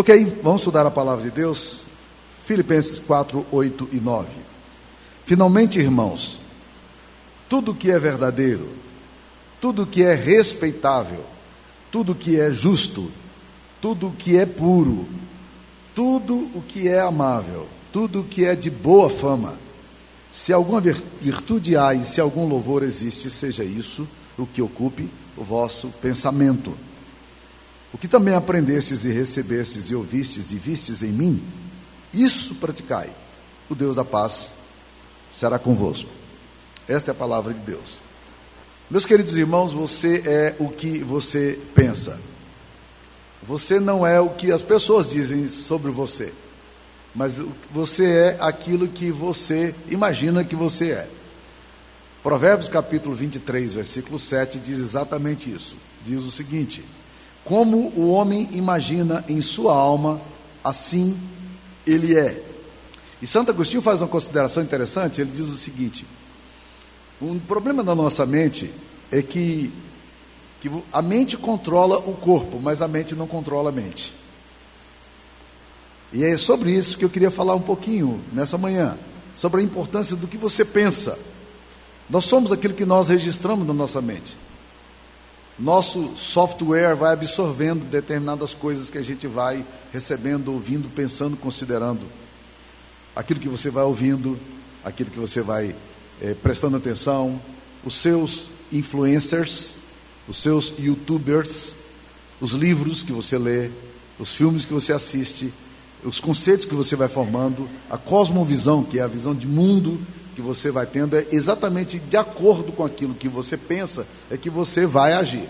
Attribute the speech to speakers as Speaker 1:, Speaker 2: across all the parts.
Speaker 1: Ok, vamos estudar a palavra de Deus. Filipenses 4, 8 e 9. Finalmente, irmãos, tudo que é verdadeiro, tudo que é respeitável, tudo que é justo, tudo que é puro, tudo o que é amável, tudo o que é de boa fama, se alguma virtude há e se algum louvor existe, seja isso o que ocupe o vosso pensamento. O que também aprendestes e recebestes e ouvistes e vistes em mim, isso praticai. O Deus da paz será convosco. Esta é a palavra de Deus. Meus queridos irmãos, você é o que você pensa. Você não é o que as pessoas dizem sobre você, mas você é aquilo que você imagina que você é. Provérbios capítulo 23, versículo 7 diz exatamente isso. Diz o seguinte: como o homem imagina em sua alma, assim ele é. E Santo Agostinho faz uma consideração interessante, ele diz o seguinte: um problema da nossa mente é que, que a mente controla o corpo, mas a mente não controla a mente. E é sobre isso que eu queria falar um pouquinho nessa manhã, sobre a importância do que você pensa. Nós somos aquilo que nós registramos na nossa mente nosso software vai absorvendo determinadas coisas que a gente vai recebendo, ouvindo, pensando, considerando. Aquilo que você vai ouvindo, aquilo que você vai é, prestando atenção, os seus influencers, os seus youtubers, os livros que você lê, os filmes que você assiste, os conceitos que você vai formando, a cosmovisão, que é a visão de mundo que você vai tendo é exatamente de acordo com aquilo que você pensa, é que você vai agir.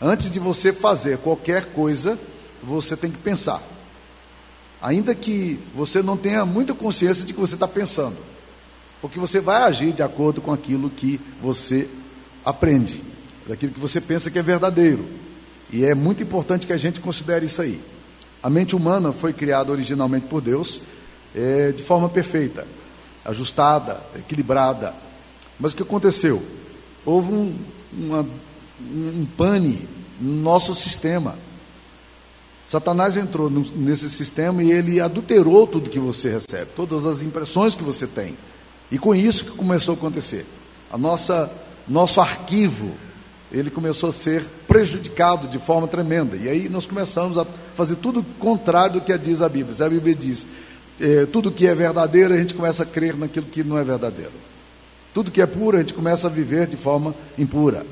Speaker 1: Antes de você fazer qualquer coisa, você tem que pensar. Ainda que você não tenha muita consciência de que você está pensando. Porque você vai agir de acordo com aquilo que você aprende, daquilo que você pensa que é verdadeiro. E é muito importante que a gente considere isso aí. A mente humana foi criada originalmente por Deus é, de forma perfeita ajustada, equilibrada. Mas o que aconteceu? Houve um, uma, um pane no nosso sistema. Satanás entrou no, nesse sistema e ele adulterou tudo que você recebe, todas as impressões que você tem. E com isso que começou a acontecer. A nossa nosso arquivo, ele começou a ser prejudicado de forma tremenda. E aí nós começamos a fazer tudo contrário do que diz a Bíblia. A Bíblia diz: é, tudo que é verdadeiro, a gente começa a crer naquilo que não é verdadeiro. Tudo que é puro, a gente começa a viver de forma impura.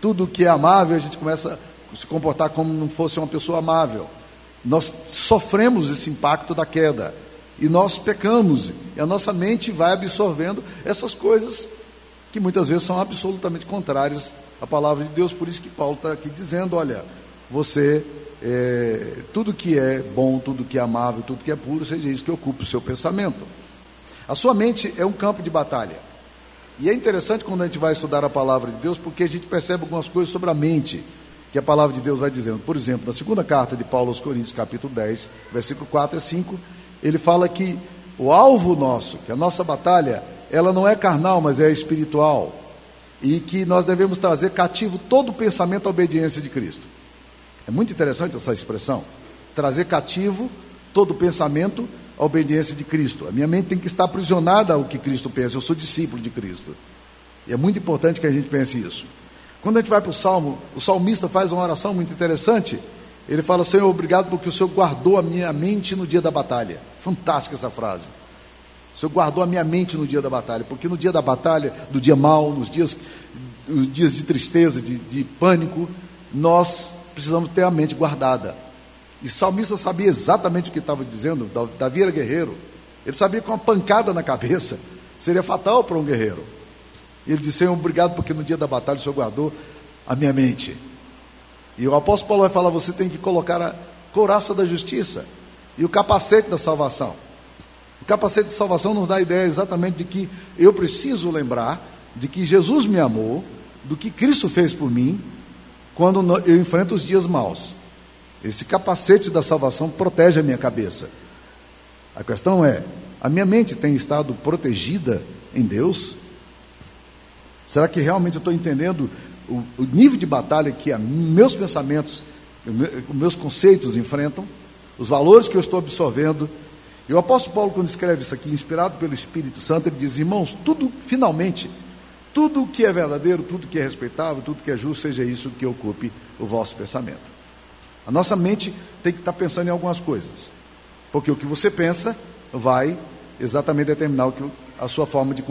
Speaker 1: Tudo que é amável, a gente começa a se comportar como não fosse uma pessoa amável. Nós sofremos esse impacto da queda. E nós pecamos. E a nossa mente vai absorvendo essas coisas que muitas vezes são absolutamente contrárias à palavra de Deus. Por isso que Paulo está aqui dizendo: olha, você é, tudo que é bom, tudo que é amável, tudo que é puro, seja isso que ocupe o seu pensamento. A sua mente é um campo de batalha. E é interessante quando a gente vai estudar a palavra de Deus, porque a gente percebe algumas coisas sobre a mente que a palavra de Deus vai dizendo. Por exemplo, na segunda carta de Paulo aos Coríntios, capítulo 10, versículo 4 a 5, ele fala que o alvo nosso, que a nossa batalha, ela não é carnal, mas é espiritual. E que nós devemos trazer cativo todo o pensamento à obediência de Cristo. É muito interessante essa expressão. Trazer cativo todo pensamento à obediência de Cristo. A minha mente tem que estar aprisionada ao que Cristo pensa. Eu sou discípulo de Cristo. E é muito importante que a gente pense isso. Quando a gente vai para o Salmo, o salmista faz uma oração muito interessante. Ele fala: Senhor, obrigado porque o Senhor guardou a minha mente no dia da batalha. Fantástica essa frase. O Senhor guardou a minha mente no dia da batalha, porque no dia da batalha, do dia mal, nos dias, nos dias de tristeza, de, de pânico, nós precisamos ter a mente guardada. E salmista sabia exatamente o que estava dizendo. Davi era guerreiro. Ele sabia que uma pancada na cabeça seria fatal para um guerreiro. Ele disse: Senhor, obrigado porque no dia da batalha o Senhor guardou a minha mente. E o apóstolo Paulo vai falar: você tem que colocar a couraça da justiça e o capacete da salvação. O capacete de salvação nos dá a ideia exatamente de que eu preciso lembrar de que Jesus me amou, do que Cristo fez por mim quando eu enfrento os dias maus. Esse capacete da salvação protege a minha cabeça. A questão é: a minha mente tem estado protegida em Deus? Será que realmente eu estou entendendo o, o, nível de batalha que a, meus pensamentos, os meus conceitos enfrentam? os valores que eu estou absorvendo. E o apóstolo Paulo, quando escreve isso aqui, inspirado pelo Espírito Santo, ele diz: irmãos, tudo, finalmente, tudo que é verdadeiro, tudo que é respeitável, tudo que é justo, seja isso que ocupe o vosso pensamento. A nossa mente tem que estar pensando em algumas coisas, porque o que você pensa vai exatamente determinar a sua forma de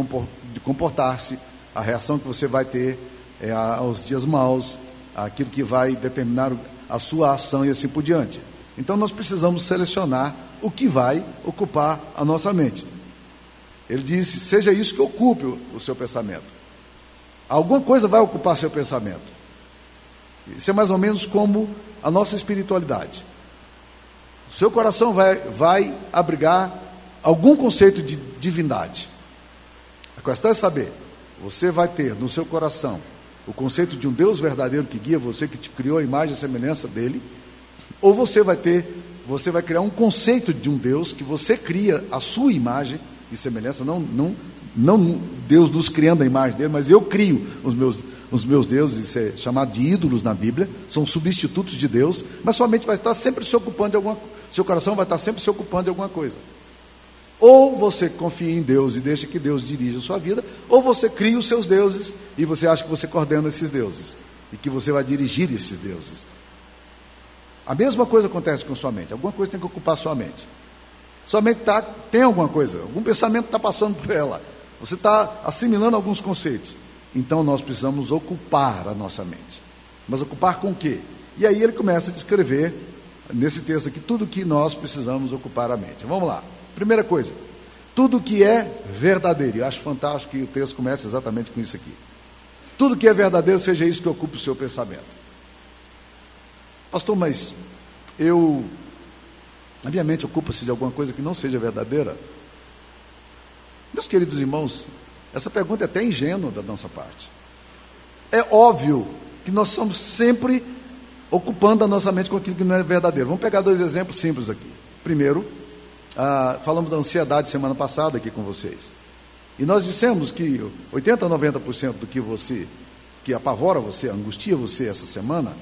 Speaker 1: comportar-se, a reação que você vai ter é, aos dias maus, aquilo que vai determinar a sua ação e assim por diante. Então nós precisamos selecionar o que vai ocupar a nossa mente. Ele disse: seja isso que ocupe o seu pensamento. Alguma coisa vai ocupar seu pensamento. Isso é mais ou menos como a nossa espiritualidade. O seu coração vai, vai abrigar algum conceito de divindade. A questão é saber: você vai ter no seu coração o conceito de um Deus verdadeiro que guia você, que te criou a imagem e semelhança dele, ou você vai ter, você vai criar um conceito de um Deus que você cria a sua imagem e semelhança, não, não, não Deus nos criando a imagem dele, mas eu crio os meus, os meus deuses, isso é chamado de ídolos na Bíblia, são substitutos de Deus, mas sua mente vai estar sempre se ocupando de alguma seu coração vai estar sempre se ocupando de alguma coisa. Ou você confia em Deus e deixa que Deus dirija a sua vida, ou você cria os seus deuses e você acha que você coordena esses deuses e que você vai dirigir esses deuses. A mesma coisa acontece com sua mente. Alguma coisa tem que ocupar sua mente. Sua mente tá, tem alguma coisa, algum pensamento está passando por ela. Você está assimilando alguns conceitos. Então nós precisamos ocupar a nossa mente. Mas ocupar com o quê? E aí ele começa a descrever, nesse texto aqui, tudo que nós precisamos ocupar a mente. Vamos lá. Primeira coisa, tudo que é verdadeiro. Eu acho fantástico que o texto comece exatamente com isso aqui. Tudo que é verdadeiro, seja isso que ocupe o seu pensamento. Pastor, mas eu. A minha mente ocupa-se de alguma coisa que não seja verdadeira? Meus queridos irmãos, essa pergunta é até ingênua da nossa parte. É óbvio que nós somos sempre ocupando a nossa mente com aquilo que não é verdadeiro. Vamos pegar dois exemplos simples aqui. Primeiro, ah, falamos da ansiedade semana passada aqui com vocês. E nós dissemos que 80 a 90% do que você, que apavora você, angustia você essa semana,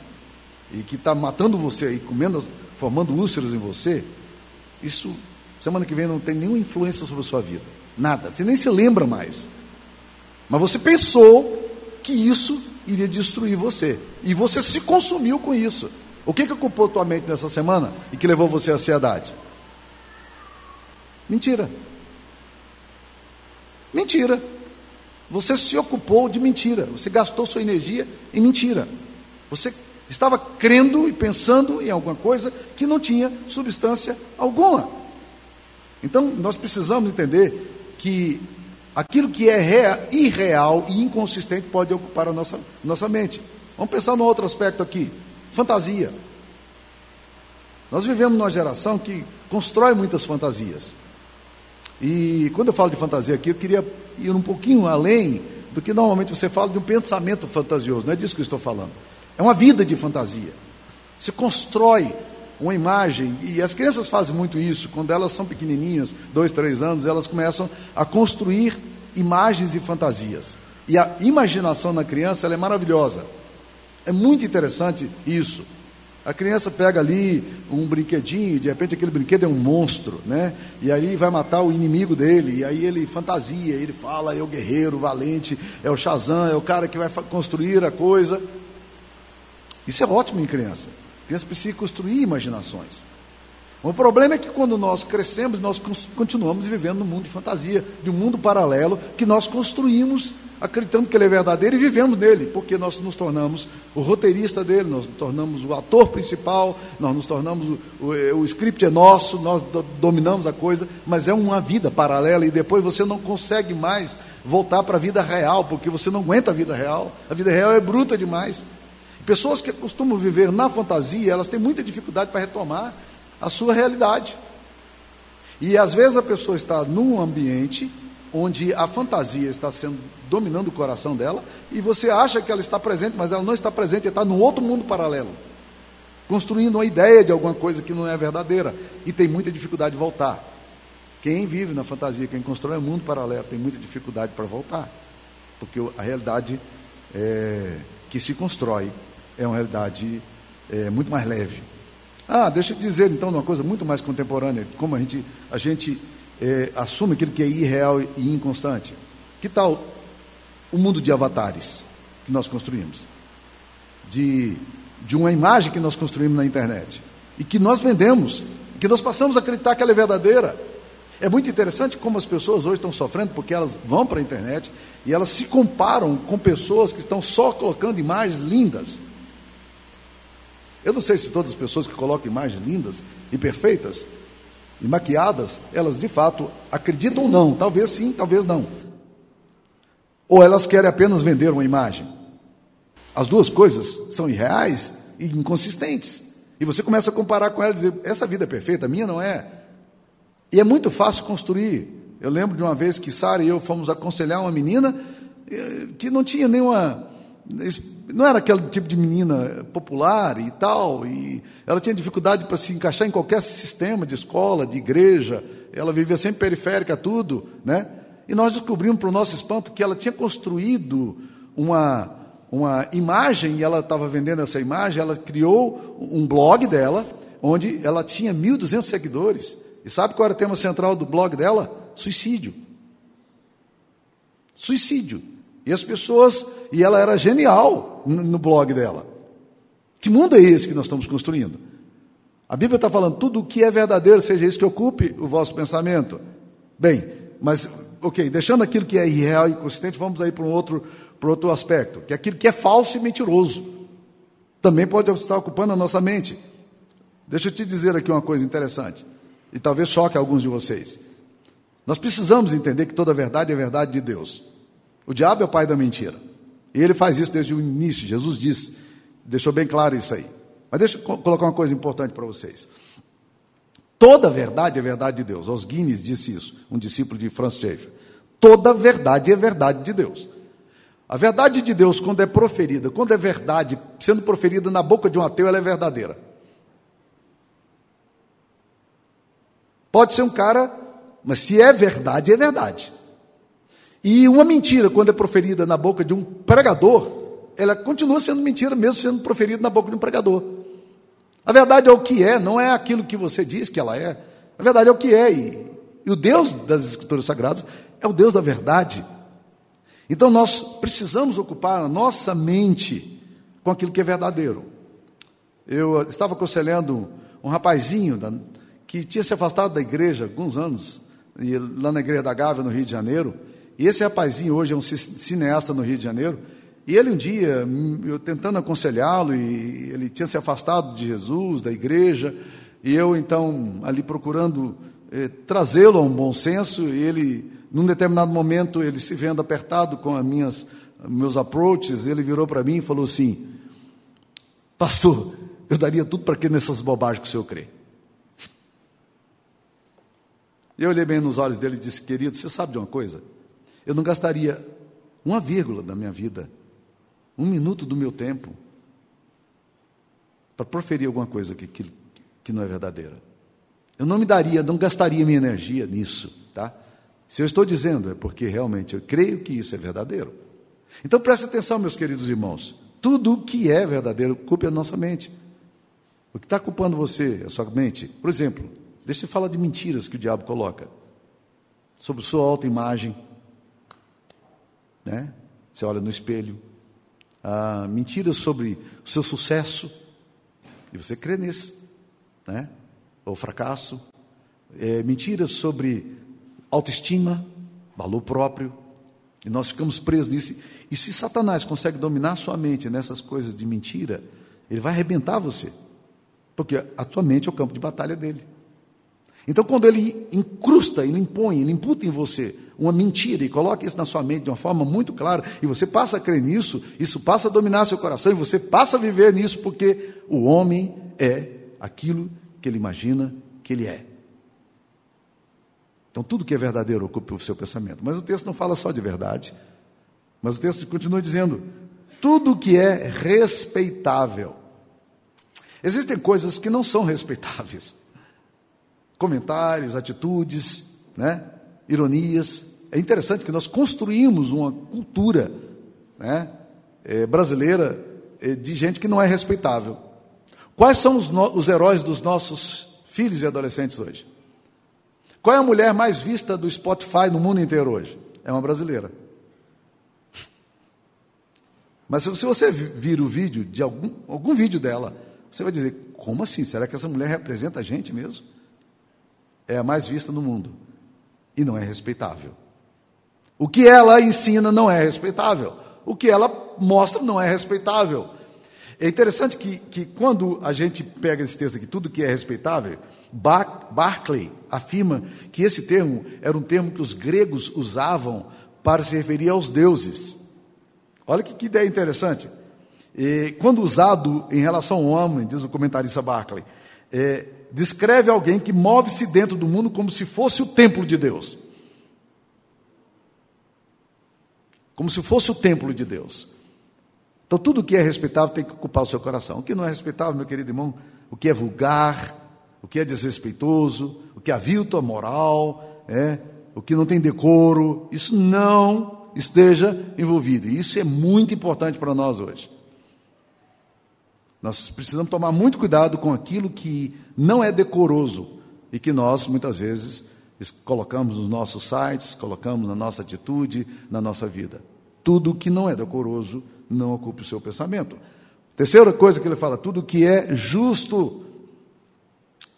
Speaker 1: e que está matando você e comendo, formando úlceras em você, isso semana que vem não tem nenhuma influência sobre a sua vida. Nada. Você nem se lembra mais. Mas você pensou que isso iria destruir você. E você se consumiu com isso. O que, que ocupou tua mente nessa semana e que levou você à ansiedade? Mentira. Mentira. Você se ocupou de mentira. Você gastou sua energia em mentira. Você estava crendo e pensando em alguma coisa que não tinha substância alguma. Então, nós precisamos entender que aquilo que é irreal e inconsistente pode ocupar a nossa, nossa mente. Vamos pensar no outro aspecto aqui: fantasia. Nós vivemos numa geração que constrói muitas fantasias. E quando eu falo de fantasia aqui, eu queria ir um pouquinho além do que normalmente você fala de um pensamento fantasioso. Não é disso que eu estou falando. É uma vida de fantasia. Você constrói uma imagem, e as crianças fazem muito isso, quando elas são pequenininhas, dois, três anos, elas começam a construir imagens e fantasias. E a imaginação na criança é maravilhosa. É muito interessante isso. A criança pega ali um brinquedinho, de repente aquele brinquedo é um monstro, né? E aí vai matar o inimigo dele, e aí ele fantasia, ele fala, é o guerreiro valente, é o Shazam, é o cara que vai construir a coisa. Isso é ótimo em criança. Criança precisa construir imaginações. O problema é que quando nós crescemos, nós continuamos vivendo num mundo de fantasia, de um mundo paralelo que nós construímos acreditando que ele é verdadeiro e vivendo nele, porque nós nos tornamos o roteirista dele, nós nos tornamos o ator principal, nós nos tornamos o, o, o script é nosso, nós do, dominamos a coisa, mas é uma vida paralela e depois você não consegue mais voltar para a vida real, porque você não aguenta a vida real, a vida real é bruta demais. Pessoas que costumam viver na fantasia, elas têm muita dificuldade para retomar a sua realidade. E às vezes a pessoa está num ambiente onde a fantasia está sendo dominando o coração dela, e você acha que ela está presente, mas ela não está presente, ela está num outro mundo paralelo, construindo uma ideia de alguma coisa que não é verdadeira, e tem muita dificuldade de voltar. Quem vive na fantasia, quem constrói um mundo paralelo, tem muita dificuldade para voltar, porque a realidade é, que se constrói é uma realidade é, muito mais leve. Ah, deixa eu dizer então uma coisa muito mais contemporânea, como a gente, a gente é, assume aquilo que é irreal e inconstante. Que tal o mundo de avatares que nós construímos? De, de uma imagem que nós construímos na internet e que nós vendemos, que nós passamos a acreditar que ela é verdadeira. É muito interessante como as pessoas hoje estão sofrendo porque elas vão para a internet e elas se comparam com pessoas que estão só colocando imagens lindas. Eu não sei se todas as pessoas que colocam imagens lindas e perfeitas e maquiadas, elas de fato acreditam ou não, talvez sim, talvez não. Ou elas querem apenas vender uma imagem. As duas coisas são irreais e inconsistentes. E você começa a comparar com ela e dizer: essa vida é perfeita, a minha não é. E é muito fácil construir. Eu lembro de uma vez que Sara e eu fomos aconselhar uma menina eh, que não tinha nenhuma. Não era aquele tipo de menina popular e tal, e ela tinha dificuldade para se encaixar em qualquer sistema de escola, de igreja, ela vivia sempre periférica a tudo, né? E nós descobrimos, para o nosso espanto, que ela tinha construído uma, uma imagem, e ela estava vendendo essa imagem, ela criou um blog dela, onde ela tinha 1.200 seguidores. E sabe qual era o tema central do blog dela? Suicídio. Suicídio. E as pessoas, e ela era genial no blog dela. Que mundo é esse que nós estamos construindo? A Bíblia está falando, tudo o que é verdadeiro, seja isso que ocupe o vosso pensamento. Bem, mas, ok, deixando aquilo que é irreal e inconsistente, vamos aí para um outro, para outro aspecto, que é aquilo que é falso e mentiroso. Também pode estar ocupando a nossa mente. Deixa eu te dizer aqui uma coisa interessante e talvez choque alguns de vocês. Nós precisamos entender que toda verdade é verdade de Deus. O diabo é o pai da mentira. E ele faz isso desde o início. Jesus disse, deixou bem claro isso aí. Mas deixa eu colocar uma coisa importante para vocês. Toda verdade é verdade de Deus. Os Guinness disse isso, um discípulo de Franz Schaeffer. Toda verdade é verdade de Deus. A verdade de Deus, quando é proferida, quando é verdade, sendo proferida na boca de um ateu, ela é verdadeira. Pode ser um cara, mas se é verdade, é verdade. E uma mentira, quando é proferida na boca de um pregador, ela continua sendo mentira, mesmo sendo proferida na boca de um pregador. A verdade é o que é, não é aquilo que você diz que ela é. A verdade é o que é. E, e o Deus das Escrituras Sagradas é o Deus da verdade. Então nós precisamos ocupar a nossa mente com aquilo que é verdadeiro. Eu estava aconselhando um rapazinho da, que tinha se afastado da igreja alguns anos, lá na igreja da Gávea, no Rio de Janeiro. E esse rapazinho hoje é um cineasta no Rio de Janeiro. E ele um dia, eu tentando aconselhá-lo, e ele tinha se afastado de Jesus, da igreja, e eu então ali procurando eh, trazê-lo a um bom senso, e ele, num determinado momento, ele se vendo apertado com as minhas, meus approaches, ele virou para mim e falou assim: Pastor, eu daria tudo para que nessas bobagens que o senhor crê. Eu olhei bem nos olhos dele e disse: Querido, você sabe de uma coisa? Eu não gastaria uma vírgula da minha vida, um minuto do meu tempo, para proferir alguma coisa que, que, que não é verdadeira. Eu não me daria, não gastaria minha energia nisso, tá? Se eu estou dizendo é porque realmente eu creio que isso é verdadeiro. Então preste atenção, meus queridos irmãos. Tudo o que é verdadeiro culpe a nossa mente. O que está culpando você, a sua mente? Por exemplo, Deixa eu falar de mentiras que o diabo coloca sobre sua autoimagem. Né? Você olha no espelho. Ah, mentiras sobre o seu sucesso. E você crê nisso. Né? Ou fracasso. É, mentiras sobre autoestima, valor próprio. E nós ficamos presos nisso. E se Satanás consegue dominar sua mente nessas coisas de mentira, ele vai arrebentar você. Porque a tua mente é o campo de batalha dele. Então, quando ele incrusta, ele impõe, ele imputa em você uma mentira e coloca isso na sua mente de uma forma muito clara, e você passa a crer nisso, isso passa a dominar seu coração, e você passa a viver nisso, porque o homem é aquilo que ele imagina que ele é. Então, tudo que é verdadeiro ocupa o seu pensamento. Mas o texto não fala só de verdade, mas o texto continua dizendo: tudo que é respeitável. Existem coisas que não são respeitáveis comentários, atitudes, né? Ironias. É interessante que nós construímos uma cultura né? É, brasileira é, de gente que não é respeitável. Quais são os, no, os heróis dos nossos filhos e adolescentes hoje? Qual é a mulher mais vista do Spotify no mundo inteiro hoje? É uma brasileira. Mas se você vir o vídeo de algum, algum vídeo dela, você vai dizer: como assim? Será que essa mulher representa a gente mesmo? É a mais vista no mundo e não é respeitável. O que ela ensina não é respeitável. O que ela mostra não é respeitável. É interessante que, que quando a gente pega esse texto aqui, tudo que é respeitável, Barclay afirma que esse termo era um termo que os gregos usavam para se referir aos deuses. Olha que, que ideia interessante. E, quando usado em relação ao homem, diz o comentarista Barclay, é, descreve alguém que move-se dentro do mundo como se fosse o templo de Deus. Como se fosse o templo de Deus. Então, tudo que é respeitável tem que ocupar o seu coração. O que não é respeitável, meu querido irmão, o que é vulgar, o que é desrespeitoso, o que é avilto moral, é, o que não tem decoro, isso não esteja envolvido. E isso é muito importante para nós hoje. Nós precisamos tomar muito cuidado com aquilo que não é decoroso e que nós, muitas vezes, colocamos nos nossos sites, colocamos na nossa atitude, na nossa vida. Tudo que não é decoroso não ocupe o seu pensamento. Terceira coisa que ele fala, tudo que é justo.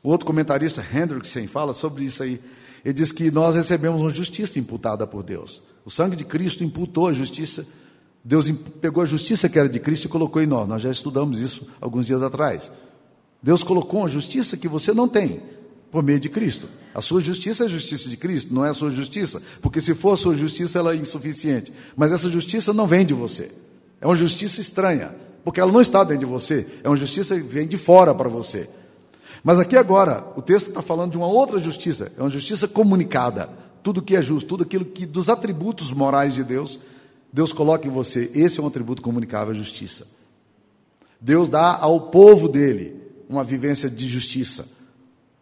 Speaker 1: O outro comentarista, Hendrickson, fala sobre isso aí. Ele diz que nós recebemos uma justiça imputada por Deus. O sangue de Cristo imputou a justiça. Deus pegou a justiça que era de Cristo e colocou em nós. Nós já estudamos isso alguns dias atrás. Deus colocou uma justiça que você não tem por meio de Cristo. A sua justiça é a justiça de Cristo, não é a sua justiça, porque se for a sua justiça, ela é insuficiente. Mas essa justiça não vem de você. É uma justiça estranha, porque ela não está dentro de você. É uma justiça que vem de fora para você. Mas aqui agora, o texto está falando de uma outra justiça, é uma justiça comunicada tudo que é justo, tudo aquilo que dos atributos morais de Deus, Deus coloca em você. Esse é um atributo comunicável, a justiça. Deus dá ao povo dele uma vivência de justiça.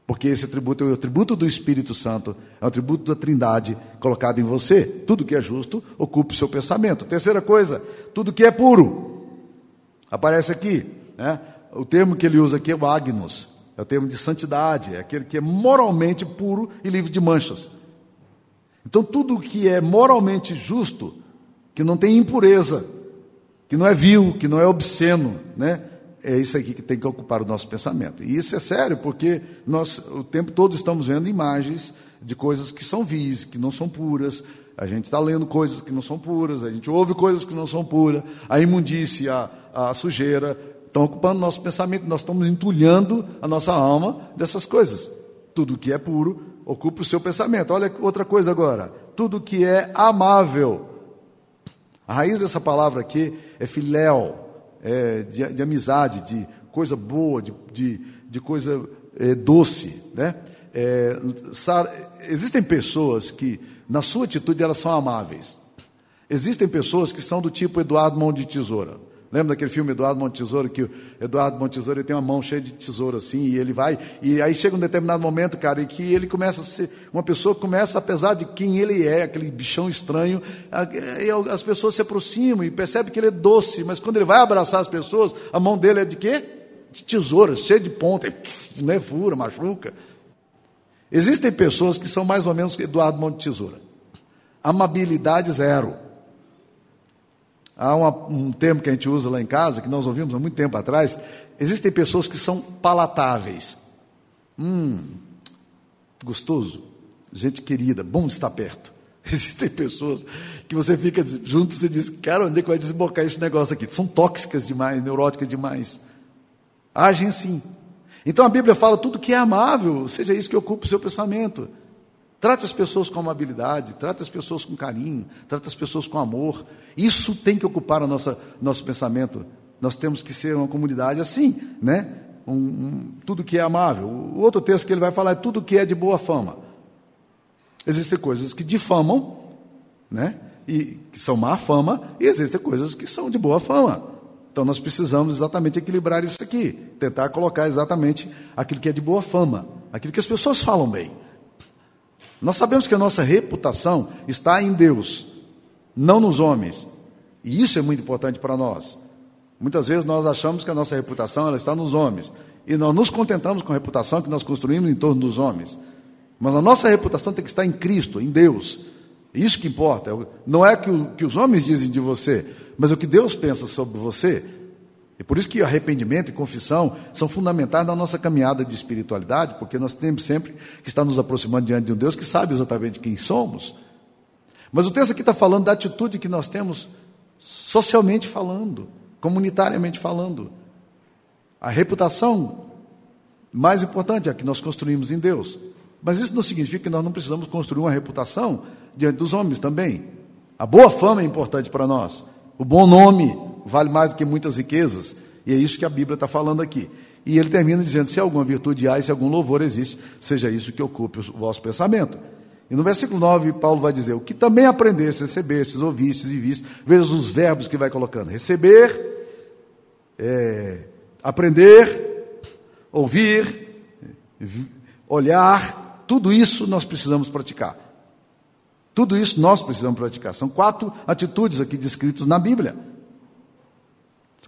Speaker 1: Porque esse atributo é o atributo do Espírito Santo, é o atributo da Trindade colocado em você. Tudo que é justo, ocupe o seu pensamento. Terceira coisa, tudo que é puro. Aparece aqui, né? O termo que ele usa aqui é o agnus, é o termo de santidade, é aquele que é moralmente puro e livre de manchas. Então, tudo que é moralmente justo, que não tem impureza, que não é vil, que não é obsceno, né? É isso aqui que tem que ocupar o nosso pensamento. E isso é sério, porque nós o tempo todo estamos vendo imagens de coisas que são vis, que não são puras. A gente está lendo coisas que não são puras, a gente ouve coisas que não são puras. A imundícia, a, a sujeira estão ocupando nosso pensamento. Nós estamos entulhando a nossa alma dessas coisas. Tudo que é puro Ocupe o seu pensamento. Olha outra coisa agora. Tudo que é amável. A raiz dessa palavra aqui é filéu, é de, de, amizade, de coisa boa, de, de, de coisa é, doce. Né? É, existem pessoas que, na sua atitude, elas são amáveis. Existem pessoas que são do tipo Eduardo Mão de Tesoura. Lembra daquele filme Eduardo Monte Tesouro, que o Eduardo Monte Tesouro tem uma mão cheia de tesouro assim, e ele vai, e aí chega um determinado momento, cara, em que ele começa a ser, uma pessoa começa, apesar de quem ele é, aquele bichão estranho, as pessoas se aproximam e percebem que ele é doce, mas quando ele vai abraçar as pessoas, a mão dele é de quê? De tesouras, cheia de ponta, né, fura, machuca. Existem pessoas que são mais ou menos Eduardo Monte Tesoura. Amabilidade zero. Há uma, um termo que a gente usa lá em casa, que nós ouvimos há muito tempo atrás. Existem pessoas que são palatáveis. Hum, gostoso, gente querida, bom estar perto. Existem pessoas que você fica junto e diz, cara, onde é que vai desembocar esse negócio aqui? São tóxicas demais, neuróticas demais. Agem assim. Então a Bíblia fala tudo que é amável, seja isso que ocupe o seu pensamento. Trate as pessoas com amabilidade, trate as pessoas com carinho, trate as pessoas com amor. Isso tem que ocupar o nosso, nosso pensamento. Nós temos que ser uma comunidade assim, né? Um, um, tudo que é amável. O outro texto que ele vai falar é tudo que é de boa fama. Existem coisas que difamam, né? E que são má fama, e existem coisas que são de boa fama. Então nós precisamos exatamente equilibrar isso aqui, tentar colocar exatamente aquilo que é de boa fama, aquilo que as pessoas falam bem. Nós sabemos que a nossa reputação está em Deus, não nos homens. E isso é muito importante para nós. Muitas vezes nós achamos que a nossa reputação ela está nos homens. E nós nos contentamos com a reputação que nós construímos em torno dos homens. Mas a nossa reputação tem que estar em Cristo, em Deus. Isso que importa. Não é o, que os homens dizem de você, mas o que Deus pensa sobre você. E por isso que arrependimento e confissão são fundamentais na nossa caminhada de espiritualidade, porque nós temos sempre que estar nos aproximando diante de um Deus que sabe exatamente quem somos. Mas o texto aqui está falando da atitude que nós temos socialmente falando, comunitariamente falando. A reputação mais importante é a que nós construímos em Deus. Mas isso não significa que nós não precisamos construir uma reputação diante dos homens também. A boa fama é importante para nós. O bom nome vale mais do que muitas riquezas. E é isso que a Bíblia está falando aqui. E ele termina dizendo: se alguma virtude há e se algum louvor existe, seja isso que ocupe o vosso pensamento. E no versículo 9, Paulo vai dizer: o que também aprendestes, recebestes, ouvistes e vistes. Veja os verbos que vai colocando: receber, é, aprender, ouvir, olhar, tudo isso nós precisamos praticar. Tudo isso nós precisamos praticar. São quatro atitudes aqui descritas na Bíblia.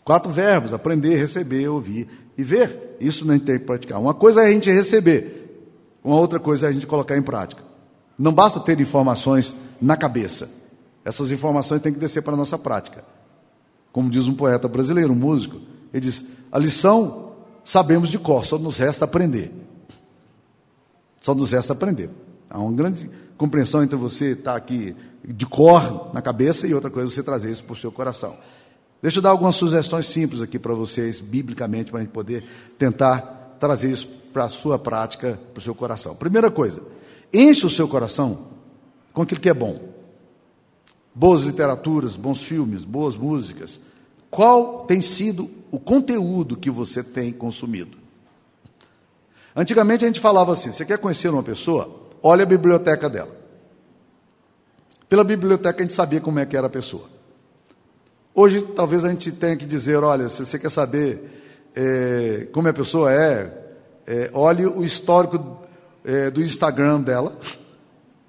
Speaker 1: Quatro verbos: aprender, receber, ouvir e ver. Isso não tem que praticar. Uma coisa é a gente receber, uma outra coisa é a gente colocar em prática. Não basta ter informações na cabeça. Essas informações têm que descer para a nossa prática. Como diz um poeta brasileiro, um músico, ele diz: a lição sabemos de cor, só nos resta aprender. Só nos resta aprender. Há uma grande compreensão entre você estar aqui de cor na cabeça e outra coisa você trazer isso para o seu coração. Deixa eu dar algumas sugestões simples aqui para vocês, biblicamente, para a gente poder tentar trazer isso para a sua prática, para o seu coração. Primeira coisa, enche o seu coração com aquilo que é bom. Boas literaturas, bons filmes, boas músicas. Qual tem sido o conteúdo que você tem consumido? Antigamente a gente falava assim: você quer conhecer uma pessoa? Olha a biblioteca dela. Pela biblioteca a gente sabia como é que era a pessoa. Hoje talvez a gente tenha que dizer: olha, se você quer saber é, como a pessoa é, é, olhe o histórico é, do Instagram dela,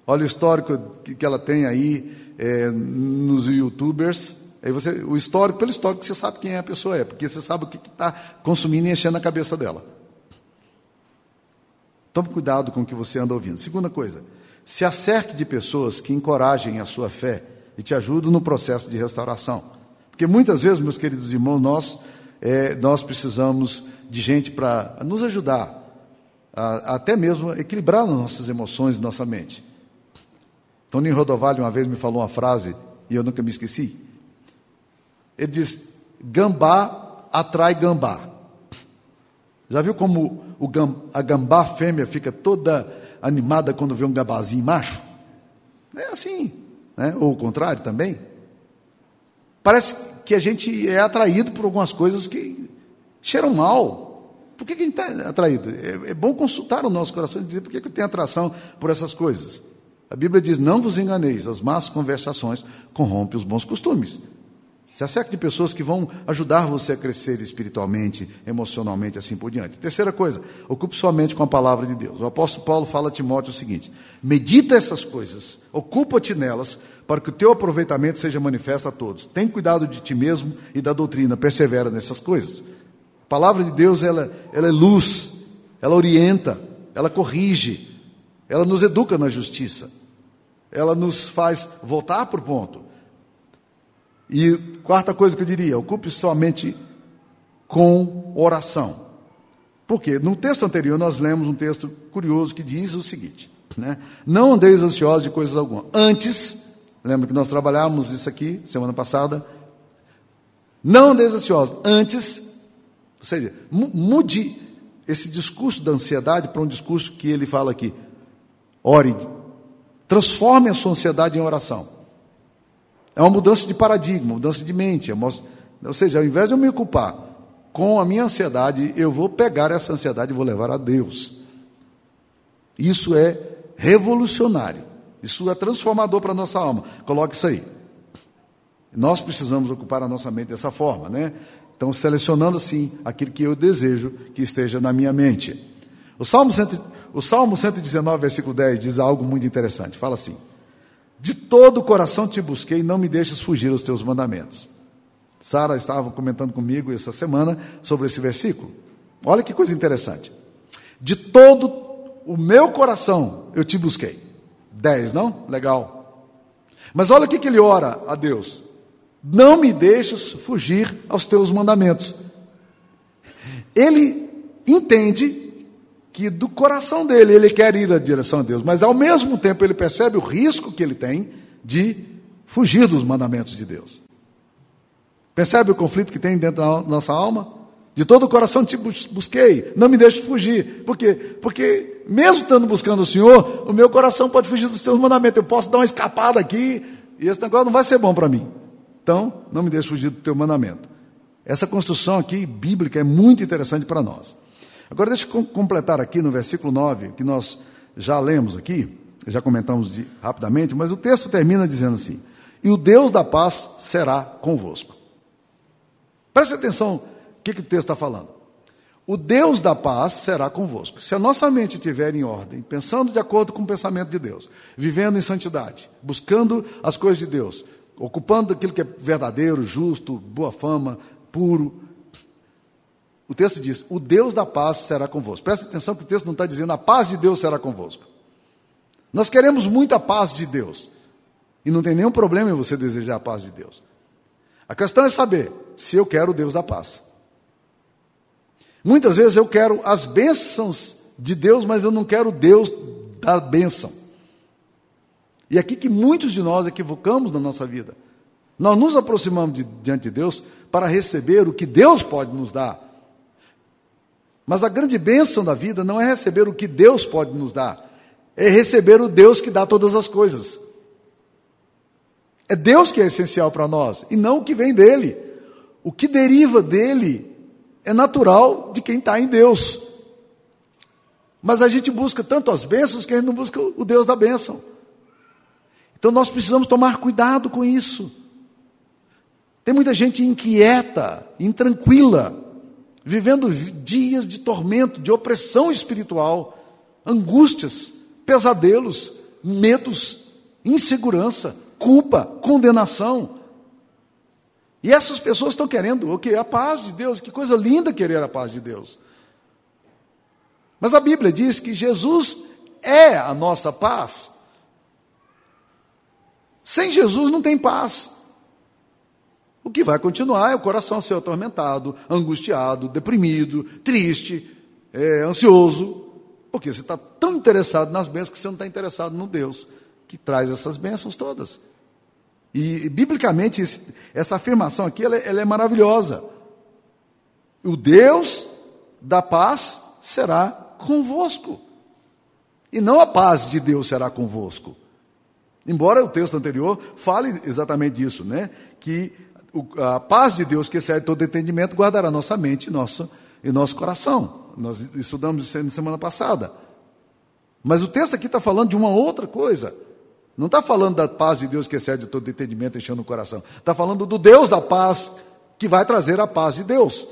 Speaker 1: olhe o histórico que, que ela tem aí é, nos YouTubers. Aí você, o histórico, pelo histórico, você sabe quem é a pessoa é, porque você sabe o que está consumindo e enchendo a cabeça dela. Tome cuidado com o que você anda ouvindo. Segunda coisa, se acerque de pessoas que encorajem a sua fé e te ajudam no processo de restauração. Porque muitas vezes, meus queridos irmãos, nós, é, nós precisamos de gente para nos ajudar, a, até mesmo equilibrar nossas emoções nossa mente. Toninho Rodovalho uma vez me falou uma frase, e eu nunca me esqueci. Ele diz: gambá atrai gambá. Já viu como a gambá fêmea fica toda animada quando vê um gambazinho macho? É assim, né? ou o contrário também. Parece que a gente é atraído por algumas coisas que cheiram mal. Por que, que a gente está atraído? É, é, bom consultar o nosso coração e dizer por que, que eu tenho atração por essas coisas. A Bíblia diz: não vos enganeis, as más conversações corrompem os bons costumes. Se acerca de pessoas que vão ajudar você a crescer espiritualmente, emocionalmente, assim por diante. Terceira coisa, ocupe sua mente com a palavra de Deus. O apóstolo Paulo fala a Timóteo o seguinte: medita essas coisas, ocupa-te nelas, para que o teu aproveitamento seja manifesto a todos. Tem cuidado de ti mesmo e da doutrina, persevera nessas coisas. A palavra de Deus, ela, ela é luz, ela orienta, ela corrige, ela nos educa na justiça, ela nos faz voltar para o ponto. E quarta coisa que eu diria, ocupe somente com oração. Por quê? No texto anterior nós lemos um texto curioso que diz o seguinte, né? Não andeis ansiosos de coisas alguma. Antes, lembra que nós trabalhamos isso aqui semana passada? Não andeis ansiosos. Antes, ou seja, mude esse discurso da ansiedade para um discurso que ele fala aqui. Ore, transforme a sua ansiedade em oração. É uma mudança de paradigma, mudança de mente. É uma, ou seja, ao invés de eu me ocupar com a minha ansiedade, eu vou pegar essa ansiedade e vou levar a Deus. Isso é revolucionário. Isso é transformador para a nossa alma. Coloque isso aí. Nós precisamos ocupar a nossa mente dessa forma, né? Então, selecionando assim aquilo que eu desejo que esteja na minha mente. O Salmo, o Salmo 119, versículo 10 diz algo muito interessante. Fala assim: de todo o coração te busquei, não me deixes fugir os teus mandamentos. Sara estava comentando comigo essa semana sobre esse versículo. Olha que coisa interessante. De todo o meu coração eu te busquei. Dez, não? Legal. Mas olha o que ele ora a Deus: Não me deixes fugir aos teus mandamentos. Ele entende que do coração dele ele quer ir na direção a Deus, mas ao mesmo tempo ele percebe o risco que ele tem de fugir dos mandamentos de Deus. Percebe o conflito que tem dentro da nossa alma? De todo o coração te busquei, não me deixe fugir. Por quê? Porque, mesmo estando buscando o Senhor, o meu coração pode fugir dos teus mandamentos. Eu posso dar uma escapada aqui e esse negócio não vai ser bom para mim. Então, não me deixe fugir do teu mandamento. Essa construção aqui bíblica é muito interessante para nós. Agora, deixa eu completar aqui no versículo 9, que nós já lemos aqui, já comentamos de, rapidamente, mas o texto termina dizendo assim: E o Deus da paz será convosco. Preste atenção que, que o texto está falando? O Deus da paz será convosco. Se a nossa mente estiver em ordem, pensando de acordo com o pensamento de Deus, vivendo em santidade, buscando as coisas de Deus, ocupando aquilo que é verdadeiro, justo, boa fama, puro. O texto diz: O Deus da paz será convosco. Presta atenção que o texto não está dizendo a paz de Deus será convosco. Nós queremos muito a paz de Deus. E não tem nenhum problema em você desejar a paz de Deus. A questão é saber se eu quero o Deus da paz. Muitas vezes eu quero as bênçãos de Deus, mas eu não quero Deus da bênção. E é aqui que muitos de nós equivocamos na nossa vida. Nós nos aproximamos de, diante de Deus para receber o que Deus pode nos dar. Mas a grande bênção da vida não é receber o que Deus pode nos dar, é receber o Deus que dá todas as coisas. É Deus que é essencial para nós e não o que vem dele. O que deriva dele é natural de quem está em Deus. Mas a gente busca tanto as bênçãos que a gente não busca o Deus da bênção. Então nós precisamos tomar cuidado com isso. Tem muita gente inquieta, intranquila, vivendo dias de tormento, de opressão espiritual, angústias, pesadelos, medos, insegurança, culpa, condenação. E essas pessoas estão querendo o que? A paz de Deus. Que coisa linda querer a paz de Deus. Mas a Bíblia diz que Jesus é a nossa paz. Sem Jesus não tem paz. O que vai continuar é o coração ser atormentado, angustiado, deprimido, triste, é, ansioso, porque você está tão interessado nas bênçãos que você não está interessado no Deus que traz essas bênçãos todas. E, biblicamente, essa afirmação aqui ela, ela é maravilhosa. O Deus da paz será convosco. E não a paz de Deus será convosco. Embora o texto anterior fale exatamente disso, né? Que a paz de Deus, que excede todo entendimento, guardará nossa mente e nosso, e nosso coração. Nós estudamos isso na semana passada. Mas o texto aqui está falando de uma outra coisa. Não está falando da paz de Deus que excede todo entendimento, enchendo o coração. Está falando do Deus da paz, que vai trazer a paz de Deus.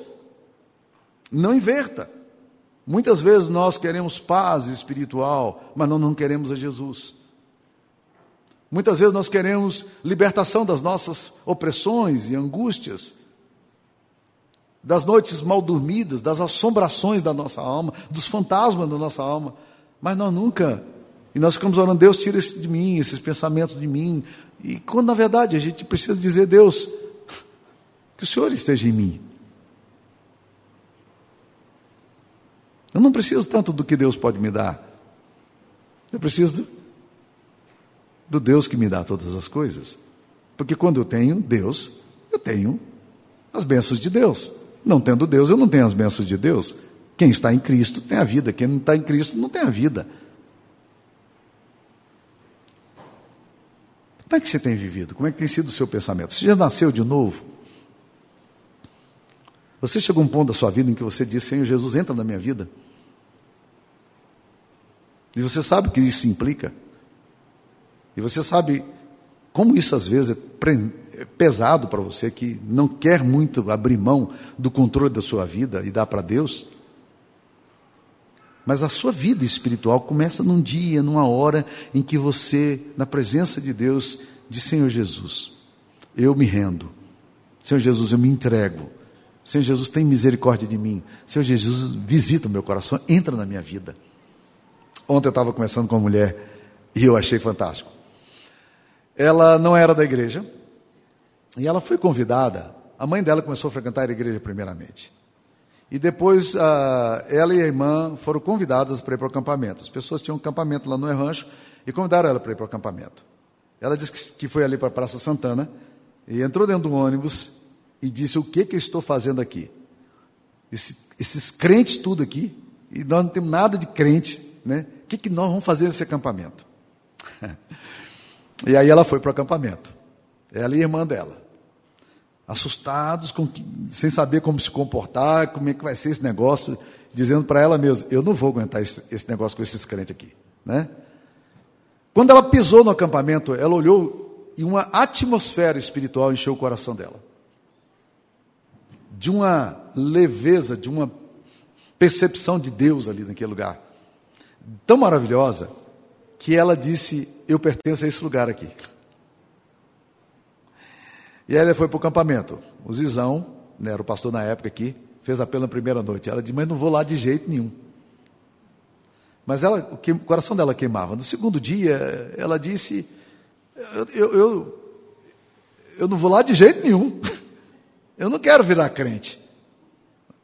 Speaker 1: Não inverta. Muitas vezes nós queremos paz espiritual, mas não, não queremos a Jesus. Muitas vezes nós queremos libertação das nossas opressões e angústias, das noites mal dormidas, das assombrações da nossa alma, dos fantasmas da nossa alma, mas nós nunca e nós ficamos orando, Deus, tira isso de mim, esses pensamentos de mim. E quando na verdade a gente precisa dizer, Deus, que o Senhor esteja em mim. Eu não preciso tanto do que Deus pode me dar. Eu preciso do Deus que me dá todas as coisas. Porque quando eu tenho Deus, eu tenho as bênçãos de Deus. Não tendo Deus, eu não tenho as bênçãos de Deus. Quem está em Cristo tem a vida, quem não está em Cristo não tem a vida. Como é que você tem vivido? Como é que tem sido o seu pensamento? Você já nasceu de novo? Você chegou a um ponto da sua vida em que você disse: Senhor Jesus, entra na minha vida. E você sabe o que isso implica. E você sabe como isso às vezes é, é pesado para você, que não quer muito abrir mão do controle da sua vida e dar para Deus. Mas a sua vida espiritual começa num dia, numa hora em que você, na presença de Deus, diz: Senhor Jesus, eu me rendo. Senhor Jesus, eu me entrego. Senhor Jesus, tem misericórdia de mim. Senhor Jesus, visita o meu coração, entra na minha vida. Ontem eu estava conversando com uma mulher e eu achei fantástico. Ela não era da igreja e ela foi convidada. A mãe dela começou a frequentar a igreja primeiramente. E depois ela e a irmã foram convidadas para ir para o acampamento. As pessoas tinham um acampamento lá no rancho e convidaram ela para ir para o acampamento. Ela disse que foi ali para a Praça Santana e entrou dentro do ônibus e disse: O que, que eu estou fazendo aqui? Esse, esses crentes tudo aqui, e nós não temos nada de crente, né? O que, que nós vamos fazer nesse acampamento? e aí ela foi para o acampamento. Ela e a irmã dela. Assustados, com, sem saber como se comportar, como é que vai ser esse negócio, dizendo para ela mesma: Eu não vou aguentar esse, esse negócio com esses crentes aqui. Né? Quando ela pisou no acampamento, ela olhou e uma atmosfera espiritual encheu o coração dela de uma leveza, de uma percepção de Deus ali naquele lugar, tão maravilhosa, que ela disse: Eu pertenço a esse lugar aqui. E ela foi para o campamento. O Zizão, né, era o pastor na época aqui, fez apelo na primeira noite. Ela disse: Mas não vou lá de jeito nenhum. Mas ela, o coração dela queimava. No segundo dia, ela disse: eu, eu, eu não vou lá de jeito nenhum. Eu não quero virar crente.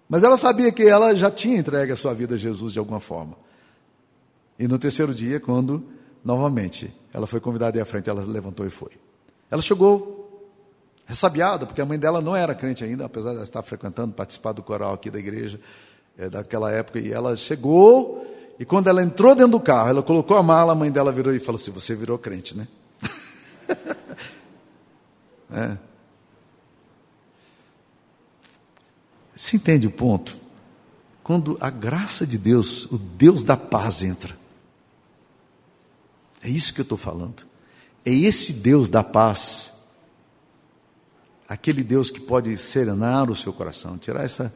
Speaker 1: Mas ela sabia que ela já tinha entregue a sua vida a Jesus de alguma forma. E no terceiro dia, quando novamente ela foi convidada à frente, ela levantou e foi. Ela chegou ressabiada, porque a mãe dela não era crente ainda, apesar de estar frequentando, participar do coral aqui da igreja, é, daquela época. E ela chegou, e quando ela entrou dentro do carro, ela colocou a mala, a mãe dela virou e falou assim: Você virou crente, né? é. Você entende o ponto? Quando a graça de Deus, o Deus da paz entra. É isso que eu estou falando. É esse Deus da paz, aquele Deus que pode serenar o seu coração, tirar essa,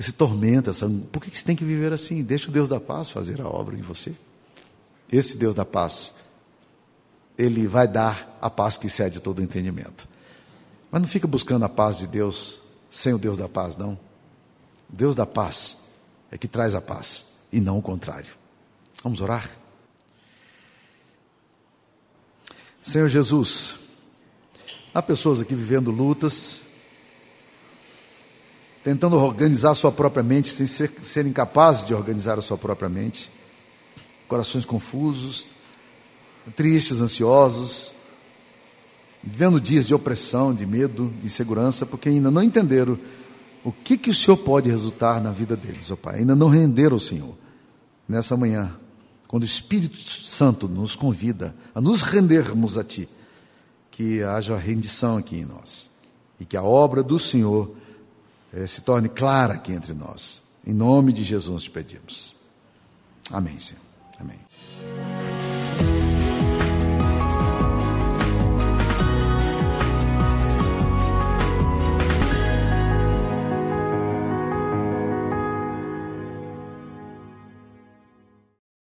Speaker 1: esse tormento, essa, por que você tem que viver assim? Deixa o Deus da paz fazer a obra em você. Esse Deus da paz, ele vai dar a paz que excede todo entendimento. Mas não fica buscando a paz de Deus sem o Deus da paz, não. Deus da paz é que traz a paz e não o contrário. Vamos orar? Senhor Jesus, há pessoas aqui vivendo lutas, tentando organizar sua própria mente sem ser, serem capazes de organizar a sua própria mente, corações confusos, tristes, ansiosos, vivendo dias de opressão, de medo, de insegurança, porque ainda não entenderam o que, que o Senhor pode resultar na vida deles, ó Pai? Ainda não renderam ao Senhor. Nessa manhã, quando o Espírito Santo nos convida a nos rendermos a Ti, que haja rendição aqui em nós e que a obra do Senhor eh, se torne clara aqui entre nós. Em nome de Jesus te pedimos. Amém, Senhor. Amém.